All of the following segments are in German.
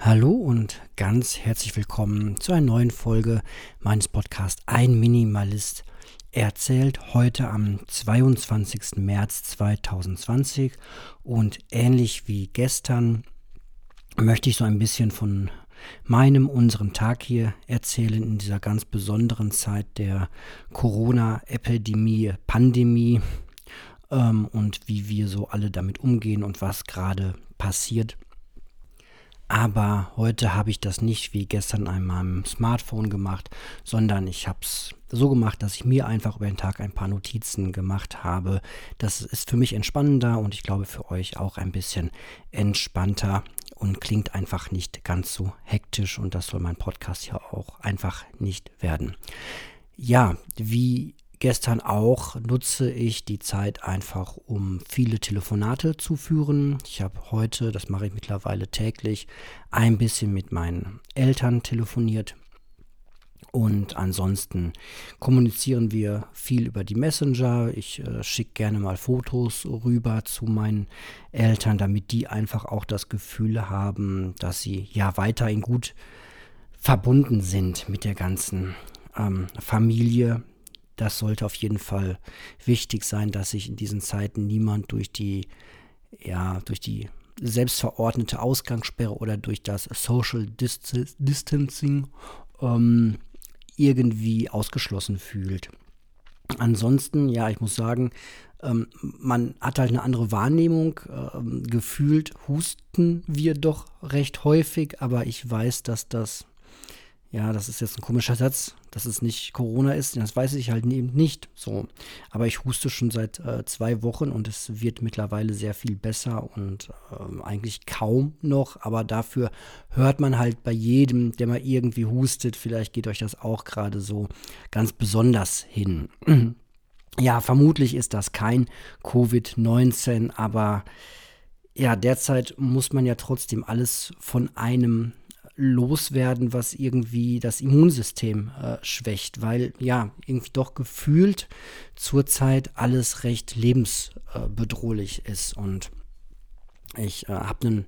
Hallo und ganz herzlich willkommen zu einer neuen Folge meines Podcasts Ein Minimalist erzählt heute am 22. März 2020 und ähnlich wie gestern möchte ich so ein bisschen von meinem, unserem Tag hier erzählen in dieser ganz besonderen Zeit der Corona-Epidemie, Pandemie ähm, und wie wir so alle damit umgehen und was gerade passiert. Aber heute habe ich das nicht wie gestern an meinem Smartphone gemacht, sondern ich habe es so gemacht, dass ich mir einfach über den Tag ein paar Notizen gemacht habe. Das ist für mich entspannender und ich glaube für euch auch ein bisschen entspannter und klingt einfach nicht ganz so hektisch und das soll mein Podcast ja auch einfach nicht werden. Ja, wie gestern auch nutze ich die Zeit einfach, um viele Telefonate zu führen. Ich habe heute, das mache ich mittlerweile täglich, ein bisschen mit meinen Eltern telefoniert. Und ansonsten kommunizieren wir viel über die Messenger. Ich äh, schicke gerne mal Fotos rüber zu meinen Eltern, damit die einfach auch das Gefühl haben, dass sie ja weiterhin gut verbunden sind mit der ganzen ähm, Familie, das sollte auf jeden Fall wichtig sein, dass sich in diesen Zeiten niemand durch die, ja, durch die selbstverordnete Ausgangssperre oder durch das Social Distancing ähm, irgendwie ausgeschlossen fühlt. Ansonsten, ja, ich muss sagen, ähm, man hat halt eine andere Wahrnehmung. Ähm, gefühlt husten wir doch recht häufig, aber ich weiß, dass das ja, das ist jetzt ein komischer Satz, dass es nicht Corona ist, das weiß ich halt eben nicht so. Aber ich huste schon seit äh, zwei Wochen und es wird mittlerweile sehr viel besser und äh, eigentlich kaum noch, aber dafür hört man halt bei jedem, der mal irgendwie hustet, vielleicht geht euch das auch gerade so ganz besonders hin. ja, vermutlich ist das kein Covid-19, aber ja, derzeit muss man ja trotzdem alles von einem loswerden, was irgendwie das Immunsystem äh, schwächt, weil ja, irgendwie doch gefühlt zurzeit alles recht lebensbedrohlich äh, ist. Und ich äh, habe einen,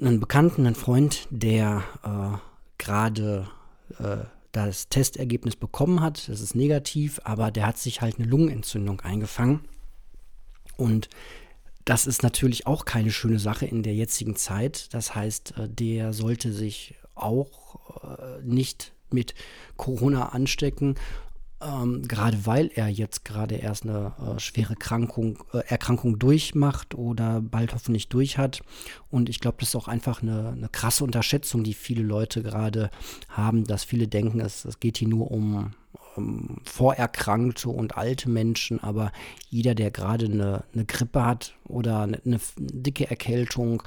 einen Bekannten, einen Freund, der äh, gerade äh, das Testergebnis bekommen hat. Das ist negativ, aber der hat sich halt eine Lungenentzündung eingefangen. Und das ist natürlich auch keine schöne Sache in der jetzigen Zeit. Das heißt, äh, der sollte sich auch äh, nicht mit Corona anstecken, ähm, gerade weil er jetzt gerade erst eine äh, schwere Krankung, Erkrankung durchmacht oder bald hoffentlich durch hat. Und ich glaube, das ist auch einfach eine, eine, krasse Unterschätzung, die viele Leute gerade haben, dass viele denken, es, es geht hier nur um ähm, vorerkrankte und alte Menschen, aber jeder, der gerade eine, eine Grippe hat oder eine, eine dicke Erkältung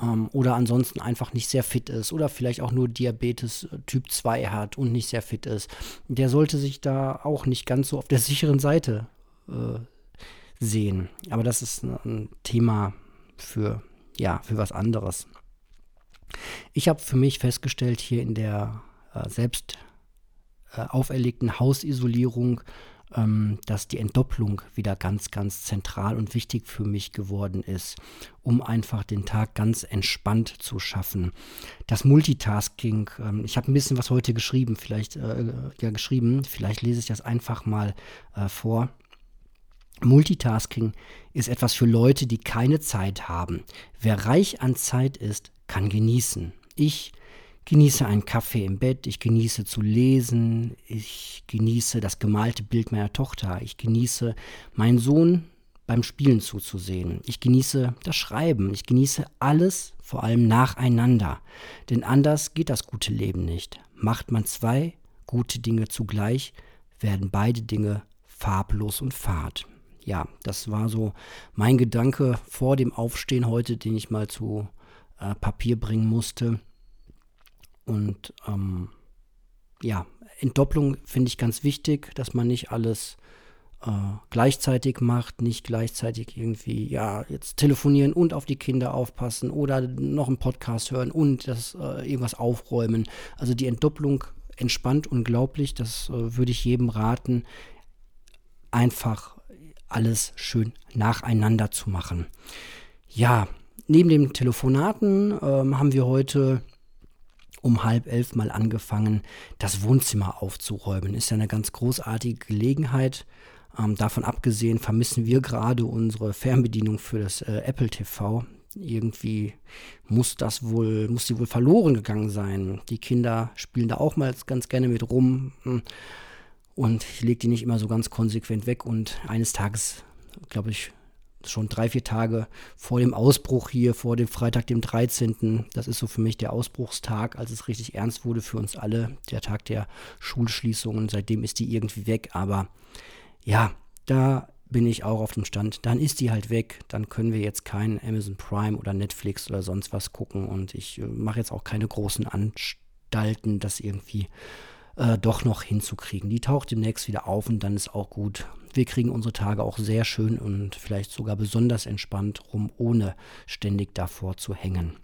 ähm, oder ansonsten einfach nicht sehr fit ist oder vielleicht auch nur Diabetes äh, Typ 2 hat und nicht sehr fit ist, der sollte sich da auch nicht ganz so auf der sicheren Seite äh, sehen. Aber das ist ein Thema für, ja, für was anderes. Ich habe für mich festgestellt, hier in der äh, Selbst- äh, auferlegten Hausisolierung, ähm, dass die Entdopplung wieder ganz, ganz zentral und wichtig für mich geworden ist, um einfach den Tag ganz entspannt zu schaffen. Das Multitasking, ähm, ich habe ein bisschen was heute geschrieben, vielleicht äh, ja geschrieben, vielleicht lese ich das einfach mal äh, vor. Multitasking ist etwas für Leute, die keine Zeit haben. Wer reich an Zeit ist, kann genießen. Ich genieße einen Kaffee im Bett, ich genieße zu lesen, ich genieße das gemalte Bild meiner Tochter, ich genieße meinen Sohn beim Spielen zuzusehen, ich genieße das Schreiben, ich genieße alles vor allem nacheinander, denn anders geht das gute Leben nicht. Macht man zwei gute Dinge zugleich, werden beide Dinge farblos und fad. Ja, das war so mein Gedanke vor dem Aufstehen heute, den ich mal zu äh, Papier bringen musste. Und ähm, ja, Entdopplung finde ich ganz wichtig, dass man nicht alles äh, gleichzeitig macht, nicht gleichzeitig irgendwie, ja, jetzt telefonieren und auf die Kinder aufpassen oder noch einen Podcast hören und das äh, irgendwas aufräumen. Also die Entdopplung entspannt unglaublich, das äh, würde ich jedem raten, einfach alles schön nacheinander zu machen. Ja, neben den Telefonaten ähm, haben wir heute um halb elf mal angefangen, das Wohnzimmer aufzuräumen. Ist ja eine ganz großartige Gelegenheit. Ähm, davon abgesehen vermissen wir gerade unsere Fernbedienung für das äh, Apple TV. Irgendwie muss das wohl, muss die wohl verloren gegangen sein. Die Kinder spielen da auch mal ganz gerne mit rum. Hm. Und ich lege die nicht immer so ganz konsequent weg. Und eines Tages, glaube ich, schon drei, vier Tage vor dem Ausbruch hier, vor dem Freitag, dem 13. Das ist so für mich der Ausbruchstag, als es richtig ernst wurde für uns alle, der Tag der Schulschließungen. Seitdem ist die irgendwie weg, aber ja, da bin ich auch auf dem Stand. Dann ist die halt weg. Dann können wir jetzt kein Amazon Prime oder Netflix oder sonst was gucken. Und ich äh, mache jetzt auch keine großen Anstalten, das irgendwie äh, doch noch hinzukriegen. Die taucht demnächst wieder auf und dann ist auch gut. Wir kriegen unsere Tage auch sehr schön und vielleicht sogar besonders entspannt rum, ohne ständig davor zu hängen.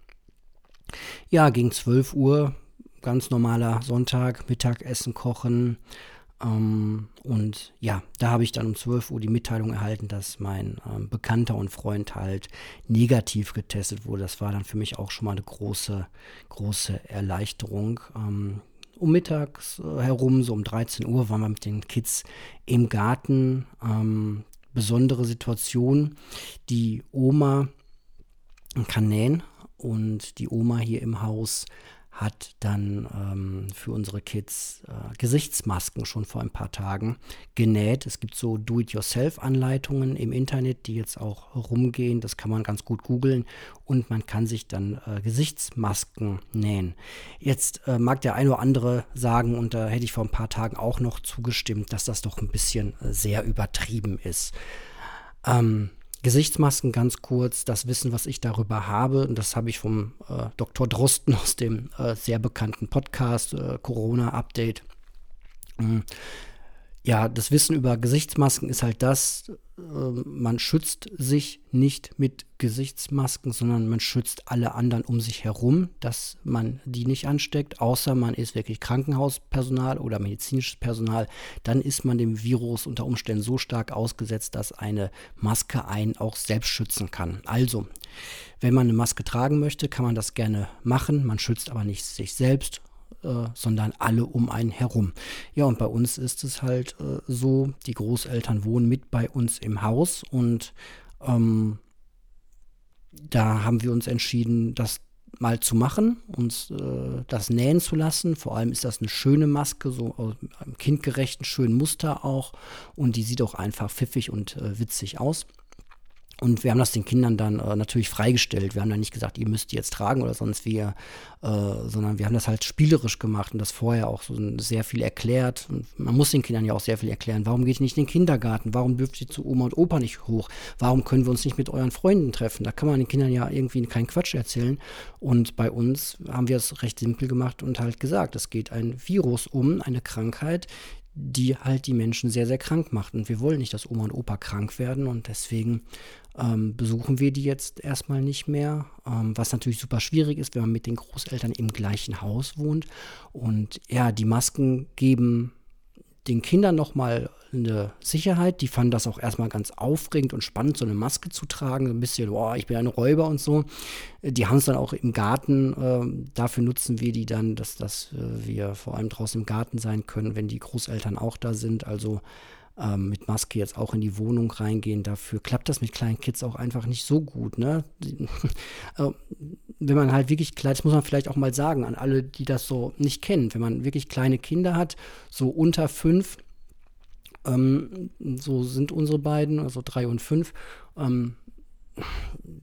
Ja, gegen 12 Uhr, ganz normaler Sonntag, Mittagessen kochen. Ähm, und ja, da habe ich dann um 12 Uhr die Mitteilung erhalten, dass mein ähm, Bekannter und Freund halt negativ getestet wurde. Das war dann für mich auch schon mal eine große, große Erleichterung. Ähm, um mittags äh, herum, so um 13 Uhr, waren wir mit den Kids im Garten. Ähm, besondere Situation. Die Oma kann nähen und die Oma hier im Haus hat dann ähm, für unsere Kids äh, Gesichtsmasken schon vor ein paar Tagen genäht. Es gibt so Do-it-yourself-Anleitungen im Internet, die jetzt auch rumgehen. Das kann man ganz gut googeln und man kann sich dann äh, Gesichtsmasken nähen. Jetzt äh, mag der eine oder andere sagen, und da hätte ich vor ein paar Tagen auch noch zugestimmt, dass das doch ein bisschen äh, sehr übertrieben ist. Ähm, Gesichtsmasken ganz kurz, das Wissen, was ich darüber habe, und das habe ich vom äh, Dr. Drosten aus dem äh, sehr bekannten Podcast äh, Corona Update. Ähm, ja, das Wissen über Gesichtsmasken ist halt das, man schützt sich nicht mit Gesichtsmasken, sondern man schützt alle anderen um sich herum, dass man die nicht ansteckt, außer man ist wirklich Krankenhauspersonal oder medizinisches Personal. Dann ist man dem Virus unter Umständen so stark ausgesetzt, dass eine Maske einen auch selbst schützen kann. Also, wenn man eine Maske tragen möchte, kann man das gerne machen. Man schützt aber nicht sich selbst äh, sondern alle um einen herum. Ja, und bei uns ist es halt äh, so, die Großeltern wohnen mit bei uns im Haus und ähm, da haben wir uns entschieden, das mal zu machen, uns äh, das nähen zu lassen. Vor allem ist das eine schöne Maske, so einem kindgerechten, schönen Muster auch. Und die sieht auch einfach pfiffig und äh, witzig aus. Und wir haben das den Kindern dann äh, natürlich freigestellt. Wir haben dann nicht gesagt, ihr müsst die jetzt tragen oder sonst wie, äh, sondern wir haben das halt spielerisch gemacht und das vorher auch so sehr viel erklärt. Und man muss den Kindern ja auch sehr viel erklären. Warum geht ihr nicht in den Kindergarten? Warum dürft ihr zu Oma und Opa nicht hoch? Warum können wir uns nicht mit euren Freunden treffen? Da kann man den Kindern ja irgendwie keinen Quatsch erzählen. Und bei uns haben wir es recht simpel gemacht und halt gesagt, es geht ein Virus um, eine Krankheit, die halt die Menschen sehr, sehr krank macht. Und wir wollen nicht, dass Oma und Opa krank werden und deswegen ähm, besuchen wir die jetzt erstmal nicht mehr, ähm, was natürlich super schwierig ist, wenn man mit den Großeltern im gleichen Haus wohnt. Und ja, die Masken geben den Kindern nochmal eine Sicherheit. Die fanden das auch erstmal ganz aufregend und spannend, so eine Maske zu tragen. Ein bisschen, boah, ich bin ein Räuber und so. Die haben es dann auch im Garten. Äh, dafür nutzen wir die dann, dass, dass äh, wir vor allem draußen im Garten sein können, wenn die Großeltern auch da sind. Also ähm, mit Maske jetzt auch in die Wohnung reingehen. Dafür klappt das mit kleinen Kids auch einfach nicht so gut. Ne? Äh, wenn man halt wirklich klein, das muss man vielleicht auch mal sagen an alle, die das so nicht kennen, wenn man wirklich kleine Kinder hat, so unter fünf, ähm, so sind unsere beiden, also drei und fünf, ähm,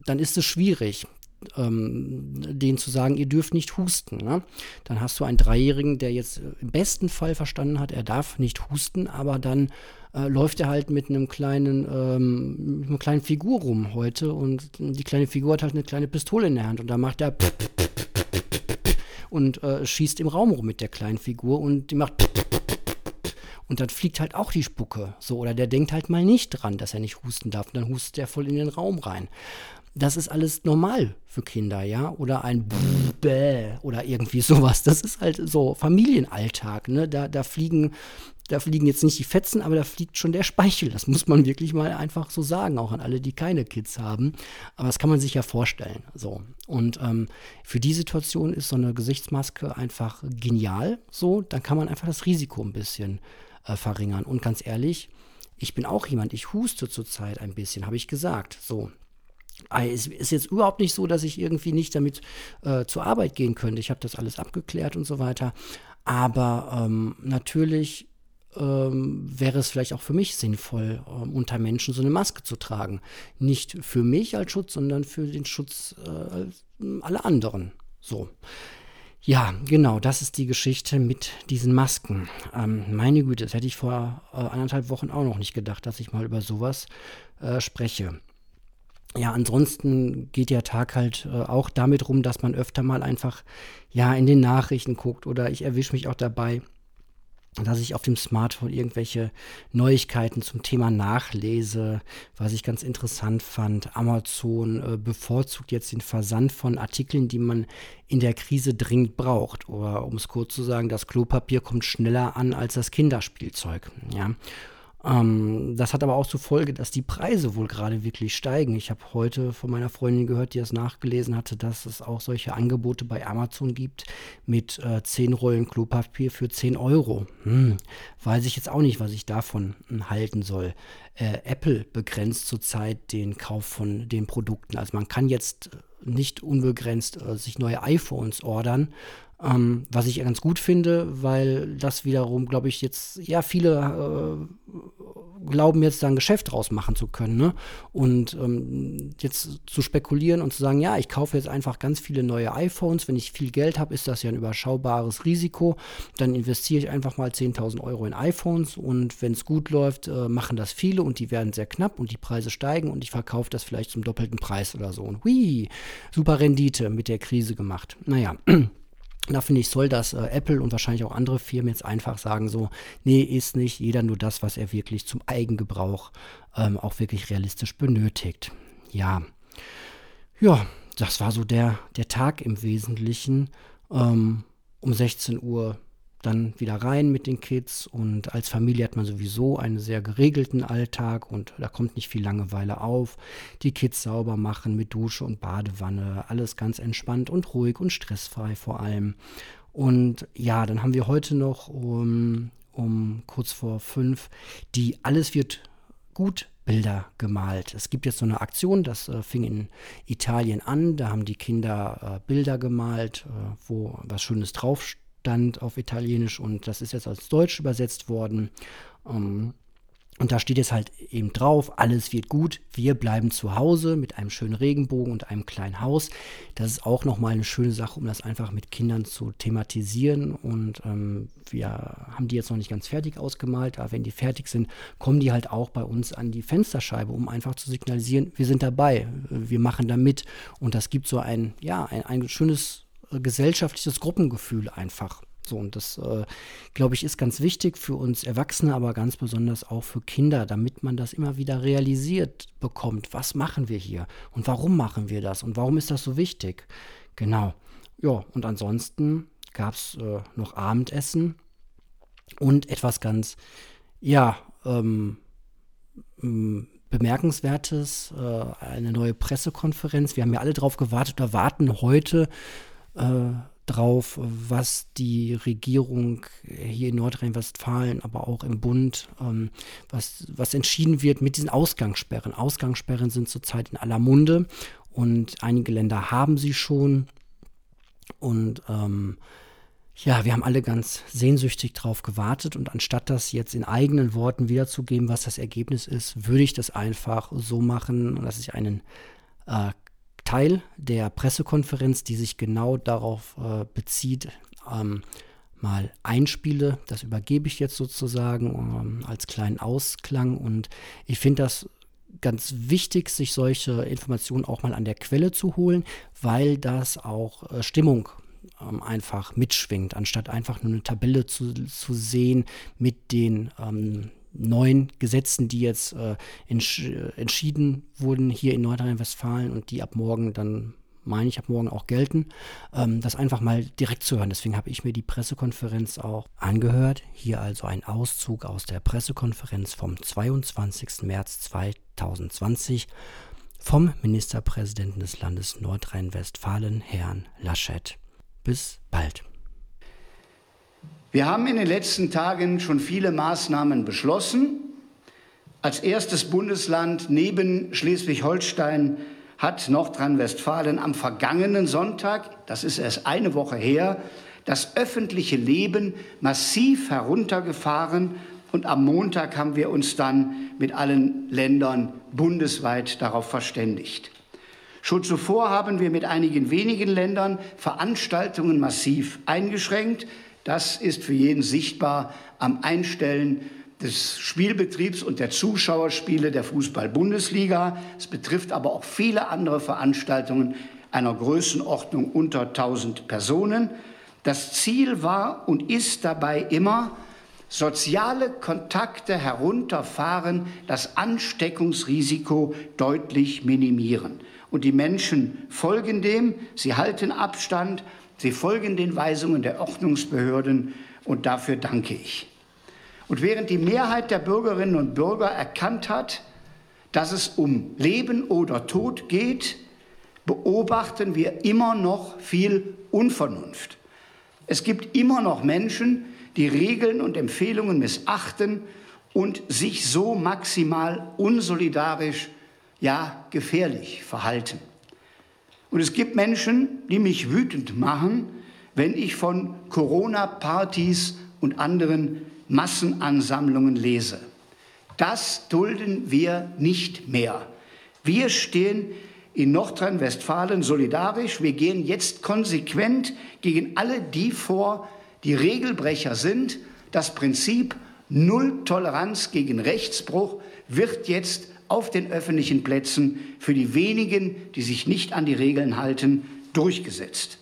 dann ist es schwierig ähm, denen zu sagen, ihr dürft nicht husten. Ne? Dann hast du einen Dreijährigen, der jetzt im besten Fall verstanden hat, er darf nicht husten, aber dann äh, läuft er halt mit einem kleinen, ähm, mit einer kleinen Figur rum heute und die kleine Figur hat halt eine kleine Pistole in der Hand und da macht er und äh, schießt im Raum rum mit der kleinen Figur und die macht und dann fliegt halt auch die Spucke. So, oder der denkt halt mal nicht dran, dass er nicht husten darf. Und dann hustet er voll in den Raum rein das ist alles normal für Kinder, ja, oder ein Bäh oder irgendwie sowas. Das ist halt so Familienalltag, ne? Da, da fliegen da fliegen jetzt nicht die Fetzen, aber da fliegt schon der Speichel. Das muss man wirklich mal einfach so sagen, auch an alle, die keine Kids haben. Aber das kann man sich ja vorstellen. So. Und ähm, für die Situation ist so eine Gesichtsmaske einfach genial. So, dann kann man einfach das Risiko ein bisschen äh, verringern. Und ganz ehrlich, ich bin auch jemand, ich huste zurzeit ein bisschen, habe ich gesagt. So. Es ist jetzt überhaupt nicht so, dass ich irgendwie nicht damit äh, zur Arbeit gehen könnte. Ich habe das alles abgeklärt und so weiter. Aber ähm, natürlich ähm, wäre es vielleicht auch für mich sinnvoll, ähm, unter Menschen so eine Maske zu tragen. Nicht für mich als Schutz, sondern für den Schutz äh, aller anderen. So. Ja, genau, das ist die Geschichte mit diesen Masken. Ähm, meine Güte, das hätte ich vor äh, anderthalb Wochen auch noch nicht gedacht, dass ich mal über sowas äh, spreche. Ja, ansonsten geht der Tag halt äh, auch damit rum, dass man öfter mal einfach ja in den Nachrichten guckt oder ich erwische mich auch dabei, dass ich auf dem Smartphone irgendwelche Neuigkeiten zum Thema nachlese, was ich ganz interessant fand. Amazon äh, bevorzugt jetzt den Versand von Artikeln, die man in der Krise dringend braucht. Oder um es kurz zu sagen, das Klopapier kommt schneller an als das Kinderspielzeug. Ja. Ähm, das hat aber auch zur Folge, dass die Preise wohl gerade wirklich steigen. Ich habe heute von meiner Freundin gehört, die das nachgelesen hatte, dass es auch solche Angebote bei Amazon gibt mit äh, 10 Rollen Klopapier für 10 Euro. Hm, weiß ich jetzt auch nicht, was ich davon hm, halten soll. Äh, Apple begrenzt zurzeit den Kauf von den Produkten. Also man kann jetzt nicht unbegrenzt äh, sich neue iPhones ordern, ähm, was ich ganz gut finde, weil das wiederum, glaube ich, jetzt, ja, viele äh, glauben jetzt da ein Geschäft draus machen zu können. Ne? Und ähm, jetzt zu spekulieren und zu sagen, ja, ich kaufe jetzt einfach ganz viele neue iPhones. Wenn ich viel Geld habe, ist das ja ein überschaubares Risiko. Dann investiere ich einfach mal 10.000 Euro in iPhones und wenn es gut läuft, äh, machen das viele und die werden sehr knapp und die Preise steigen und ich verkaufe das vielleicht zum doppelten Preis oder so. Und hui, super Rendite mit der Krise gemacht. Naja. Da finde ich, soll das äh, Apple und wahrscheinlich auch andere Firmen jetzt einfach sagen, so, nee, ist nicht jeder nur das, was er wirklich zum Eigengebrauch ähm, auch wirklich realistisch benötigt. Ja. Ja, das war so der, der Tag im Wesentlichen. Ähm, um 16 Uhr dann wieder rein mit den Kids und als Familie hat man sowieso einen sehr geregelten Alltag und da kommt nicht viel Langeweile auf. Die Kids sauber machen mit Dusche und Badewanne, alles ganz entspannt und ruhig und stressfrei vor allem. Und ja, dann haben wir heute noch um, um kurz vor fünf die Alles wird gut Bilder gemalt. Es gibt jetzt so eine Aktion, das äh, fing in Italien an. Da haben die Kinder äh, Bilder gemalt, äh, wo was Schönes draufsteht stand auf Italienisch und das ist jetzt als Deutsch übersetzt worden. Ähm, und da steht jetzt halt eben drauf, alles wird gut, wir bleiben zu Hause mit einem schönen Regenbogen und einem kleinen Haus. Das ist auch nochmal eine schöne Sache, um das einfach mit Kindern zu thematisieren. Und ähm, wir haben die jetzt noch nicht ganz fertig ausgemalt, aber wenn die fertig sind, kommen die halt auch bei uns an die Fensterscheibe, um einfach zu signalisieren, wir sind dabei, wir machen da mit. Und das gibt so ein, ja, ein, ein schönes gesellschaftliches Gruppengefühl einfach. So, und das, äh, glaube ich, ist ganz wichtig für uns Erwachsene, aber ganz besonders auch für Kinder, damit man das immer wieder realisiert bekommt. Was machen wir hier? Und warum machen wir das? Und warum ist das so wichtig? Genau. Ja, und ansonsten gab es äh, noch Abendessen und etwas ganz, ja, ähm, bemerkenswertes, äh, eine neue Pressekonferenz. Wir haben ja alle drauf gewartet oder warten heute drauf, was die Regierung hier in Nordrhein-Westfalen, aber auch im Bund, ähm, was, was entschieden wird mit diesen Ausgangssperren. Ausgangssperren sind zurzeit in aller Munde und einige Länder haben sie schon. Und ähm, ja, wir haben alle ganz sehnsüchtig drauf gewartet und anstatt das jetzt in eigenen Worten wiederzugeben, was das Ergebnis ist, würde ich das einfach so machen, dass ich einen äh, Teil der Pressekonferenz, die sich genau darauf äh, bezieht, ähm, mal einspiele. Das übergebe ich jetzt sozusagen ähm, als kleinen Ausklang und ich finde das ganz wichtig, sich solche Informationen auch mal an der Quelle zu holen, weil das auch äh, Stimmung ähm, einfach mitschwingt, anstatt einfach nur eine Tabelle zu, zu sehen mit den ähm, neuen Gesetzen, die jetzt äh, entsch entschieden wurden hier in Nordrhein-Westfalen und die ab morgen dann meine ich, ab morgen auch gelten, ähm, das einfach mal direkt zu hören. Deswegen habe ich mir die Pressekonferenz auch angehört. Hier also ein Auszug aus der Pressekonferenz vom 22. März 2020 vom Ministerpräsidenten des Landes Nordrhein-Westfalen, Herrn Laschet. Bis bald. Wir haben in den letzten Tagen schon viele Maßnahmen beschlossen. Als erstes Bundesland neben Schleswig-Holstein hat Nordrhein-Westfalen am vergangenen Sonntag, das ist erst eine Woche her, das öffentliche Leben massiv heruntergefahren und am Montag haben wir uns dann mit allen Ländern bundesweit darauf verständigt. Schon zuvor haben wir mit einigen wenigen Ländern Veranstaltungen massiv eingeschränkt. Das ist für jeden sichtbar am Einstellen des Spielbetriebs und der Zuschauerspiele der Fußball-Bundesliga. Es betrifft aber auch viele andere Veranstaltungen einer Größenordnung unter 1000 Personen. Das Ziel war und ist dabei immer, soziale Kontakte herunterfahren, das Ansteckungsrisiko deutlich minimieren. Und die Menschen folgen dem, sie halten Abstand, Sie folgen den Weisungen der Ordnungsbehörden und dafür danke ich. Und während die Mehrheit der Bürgerinnen und Bürger erkannt hat, dass es um Leben oder Tod geht, beobachten wir immer noch viel Unvernunft. Es gibt immer noch Menschen, die Regeln und Empfehlungen missachten und sich so maximal unsolidarisch, ja gefährlich verhalten. Und es gibt Menschen, die mich wütend machen, wenn ich von Corona-Partys und anderen Massenansammlungen lese. Das dulden wir nicht mehr. Wir stehen in Nordrhein-Westfalen solidarisch. Wir gehen jetzt konsequent gegen alle die vor, die Regelbrecher sind. Das Prinzip Null Toleranz gegen Rechtsbruch wird jetzt auf den öffentlichen Plätzen für die wenigen, die sich nicht an die Regeln halten, durchgesetzt.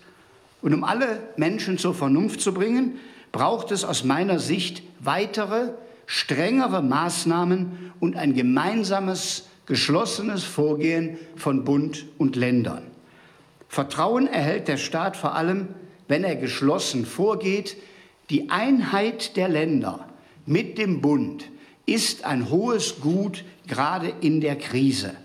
Und um alle Menschen zur Vernunft zu bringen, braucht es aus meiner Sicht weitere, strengere Maßnahmen und ein gemeinsames, geschlossenes Vorgehen von Bund und Ländern. Vertrauen erhält der Staat vor allem, wenn er geschlossen vorgeht. Die Einheit der Länder mit dem Bund ist ein hohes Gut gerade in der Krise.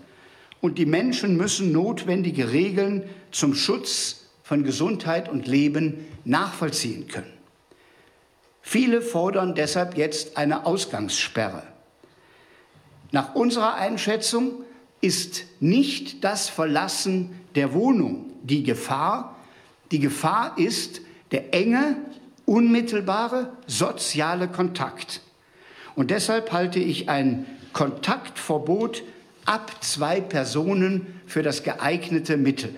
Und die Menschen müssen notwendige Regeln zum Schutz von Gesundheit und Leben nachvollziehen können. Viele fordern deshalb jetzt eine Ausgangssperre. Nach unserer Einschätzung ist nicht das Verlassen der Wohnung die Gefahr. Die Gefahr ist der enge, unmittelbare soziale Kontakt. Und deshalb halte ich ein Kontaktverbot ab zwei Personen für das geeignete Mittel.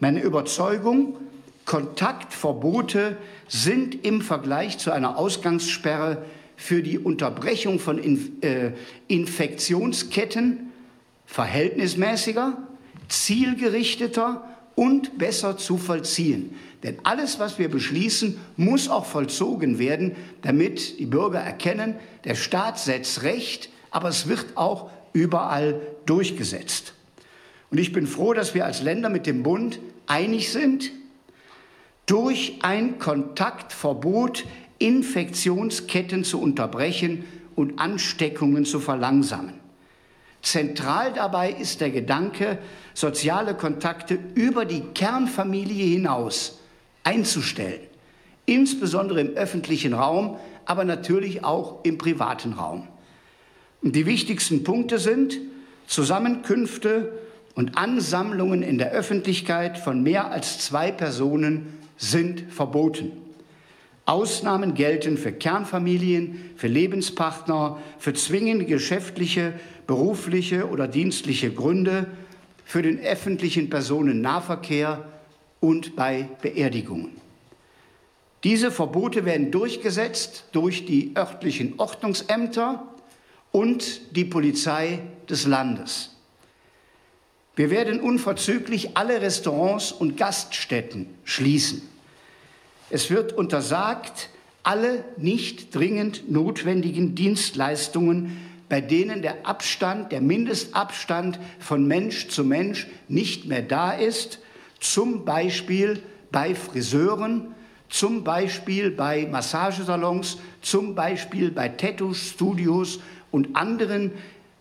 Meine Überzeugung, Kontaktverbote sind im Vergleich zu einer Ausgangssperre für die Unterbrechung von äh, Infektionsketten verhältnismäßiger, zielgerichteter und besser zu vollziehen. Denn alles, was wir beschließen, muss auch vollzogen werden, damit die Bürger erkennen, der Staat setzt Recht, aber es wird auch überall durchgesetzt. Und ich bin froh, dass wir als Länder mit dem Bund einig sind, durch ein Kontaktverbot Infektionsketten zu unterbrechen und Ansteckungen zu verlangsamen. Zentral dabei ist der Gedanke, soziale Kontakte über die Kernfamilie hinaus einzustellen, insbesondere im öffentlichen Raum, aber natürlich auch im privaten Raum. Die wichtigsten Punkte sind Zusammenkünfte und Ansammlungen in der Öffentlichkeit von mehr als zwei Personen sind verboten. Ausnahmen gelten für Kernfamilien, für Lebenspartner, für zwingende geschäftliche, berufliche oder dienstliche Gründe, für den öffentlichen Personennahverkehr und bei Beerdigungen. Diese Verbote werden durchgesetzt durch die örtlichen Ordnungsämter und die Polizei des Landes. Wir werden unverzüglich alle Restaurants und Gaststätten schließen. Es wird untersagt, alle nicht dringend notwendigen Dienstleistungen, bei denen der Abstand, der Mindestabstand von Mensch zu Mensch nicht mehr da ist, zum Beispiel bei Friseuren, zum Beispiel bei Massagesalons, zum Beispiel bei Tattoo-Studios und anderen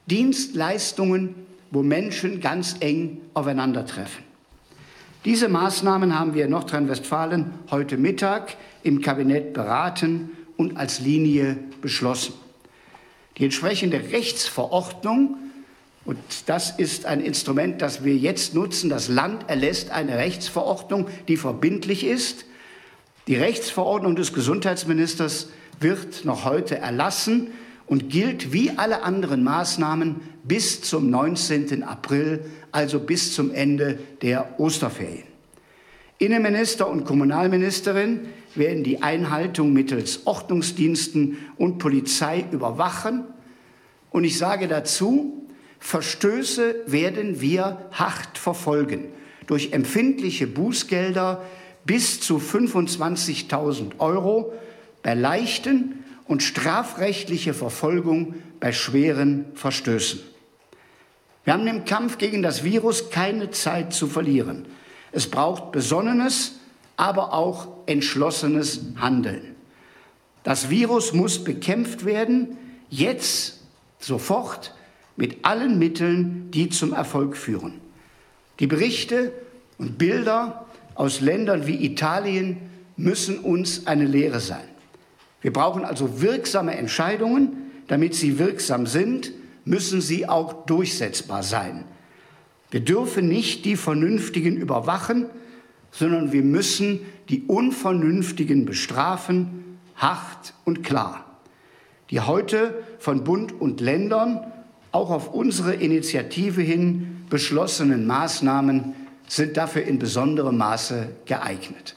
Dienstleistungen, wo Menschen ganz eng aufeinandertreffen. Diese Maßnahmen haben wir in Nordrhein-Westfalen heute Mittag im Kabinett beraten und als Linie beschlossen. Die entsprechende Rechtsverordnung, und das ist ein Instrument, das wir jetzt nutzen, das Land erlässt eine Rechtsverordnung, die verbindlich ist. Die Rechtsverordnung des Gesundheitsministers wird noch heute erlassen und gilt wie alle anderen Maßnahmen bis zum 19. April, also bis zum Ende der Osterferien. Innenminister und Kommunalministerin werden die Einhaltung mittels Ordnungsdiensten und Polizei überwachen. Und ich sage dazu, Verstöße werden wir hart verfolgen durch empfindliche Bußgelder bis zu 25.000 Euro bei leichten und strafrechtliche Verfolgung bei schweren Verstößen. Wir haben im Kampf gegen das Virus keine Zeit zu verlieren. Es braucht besonnenes, aber auch entschlossenes Handeln. Das Virus muss bekämpft werden, jetzt, sofort, mit allen Mitteln, die zum Erfolg führen. Die Berichte und Bilder aus Ländern wie Italien müssen uns eine Lehre sein. Wir brauchen also wirksame Entscheidungen. Damit sie wirksam sind, müssen sie auch durchsetzbar sein. Wir dürfen nicht die Vernünftigen überwachen, sondern wir müssen die Unvernünftigen bestrafen, hart und klar. Die heute von Bund und Ländern auch auf unsere Initiative hin beschlossenen Maßnahmen sind dafür in besonderem Maße geeignet.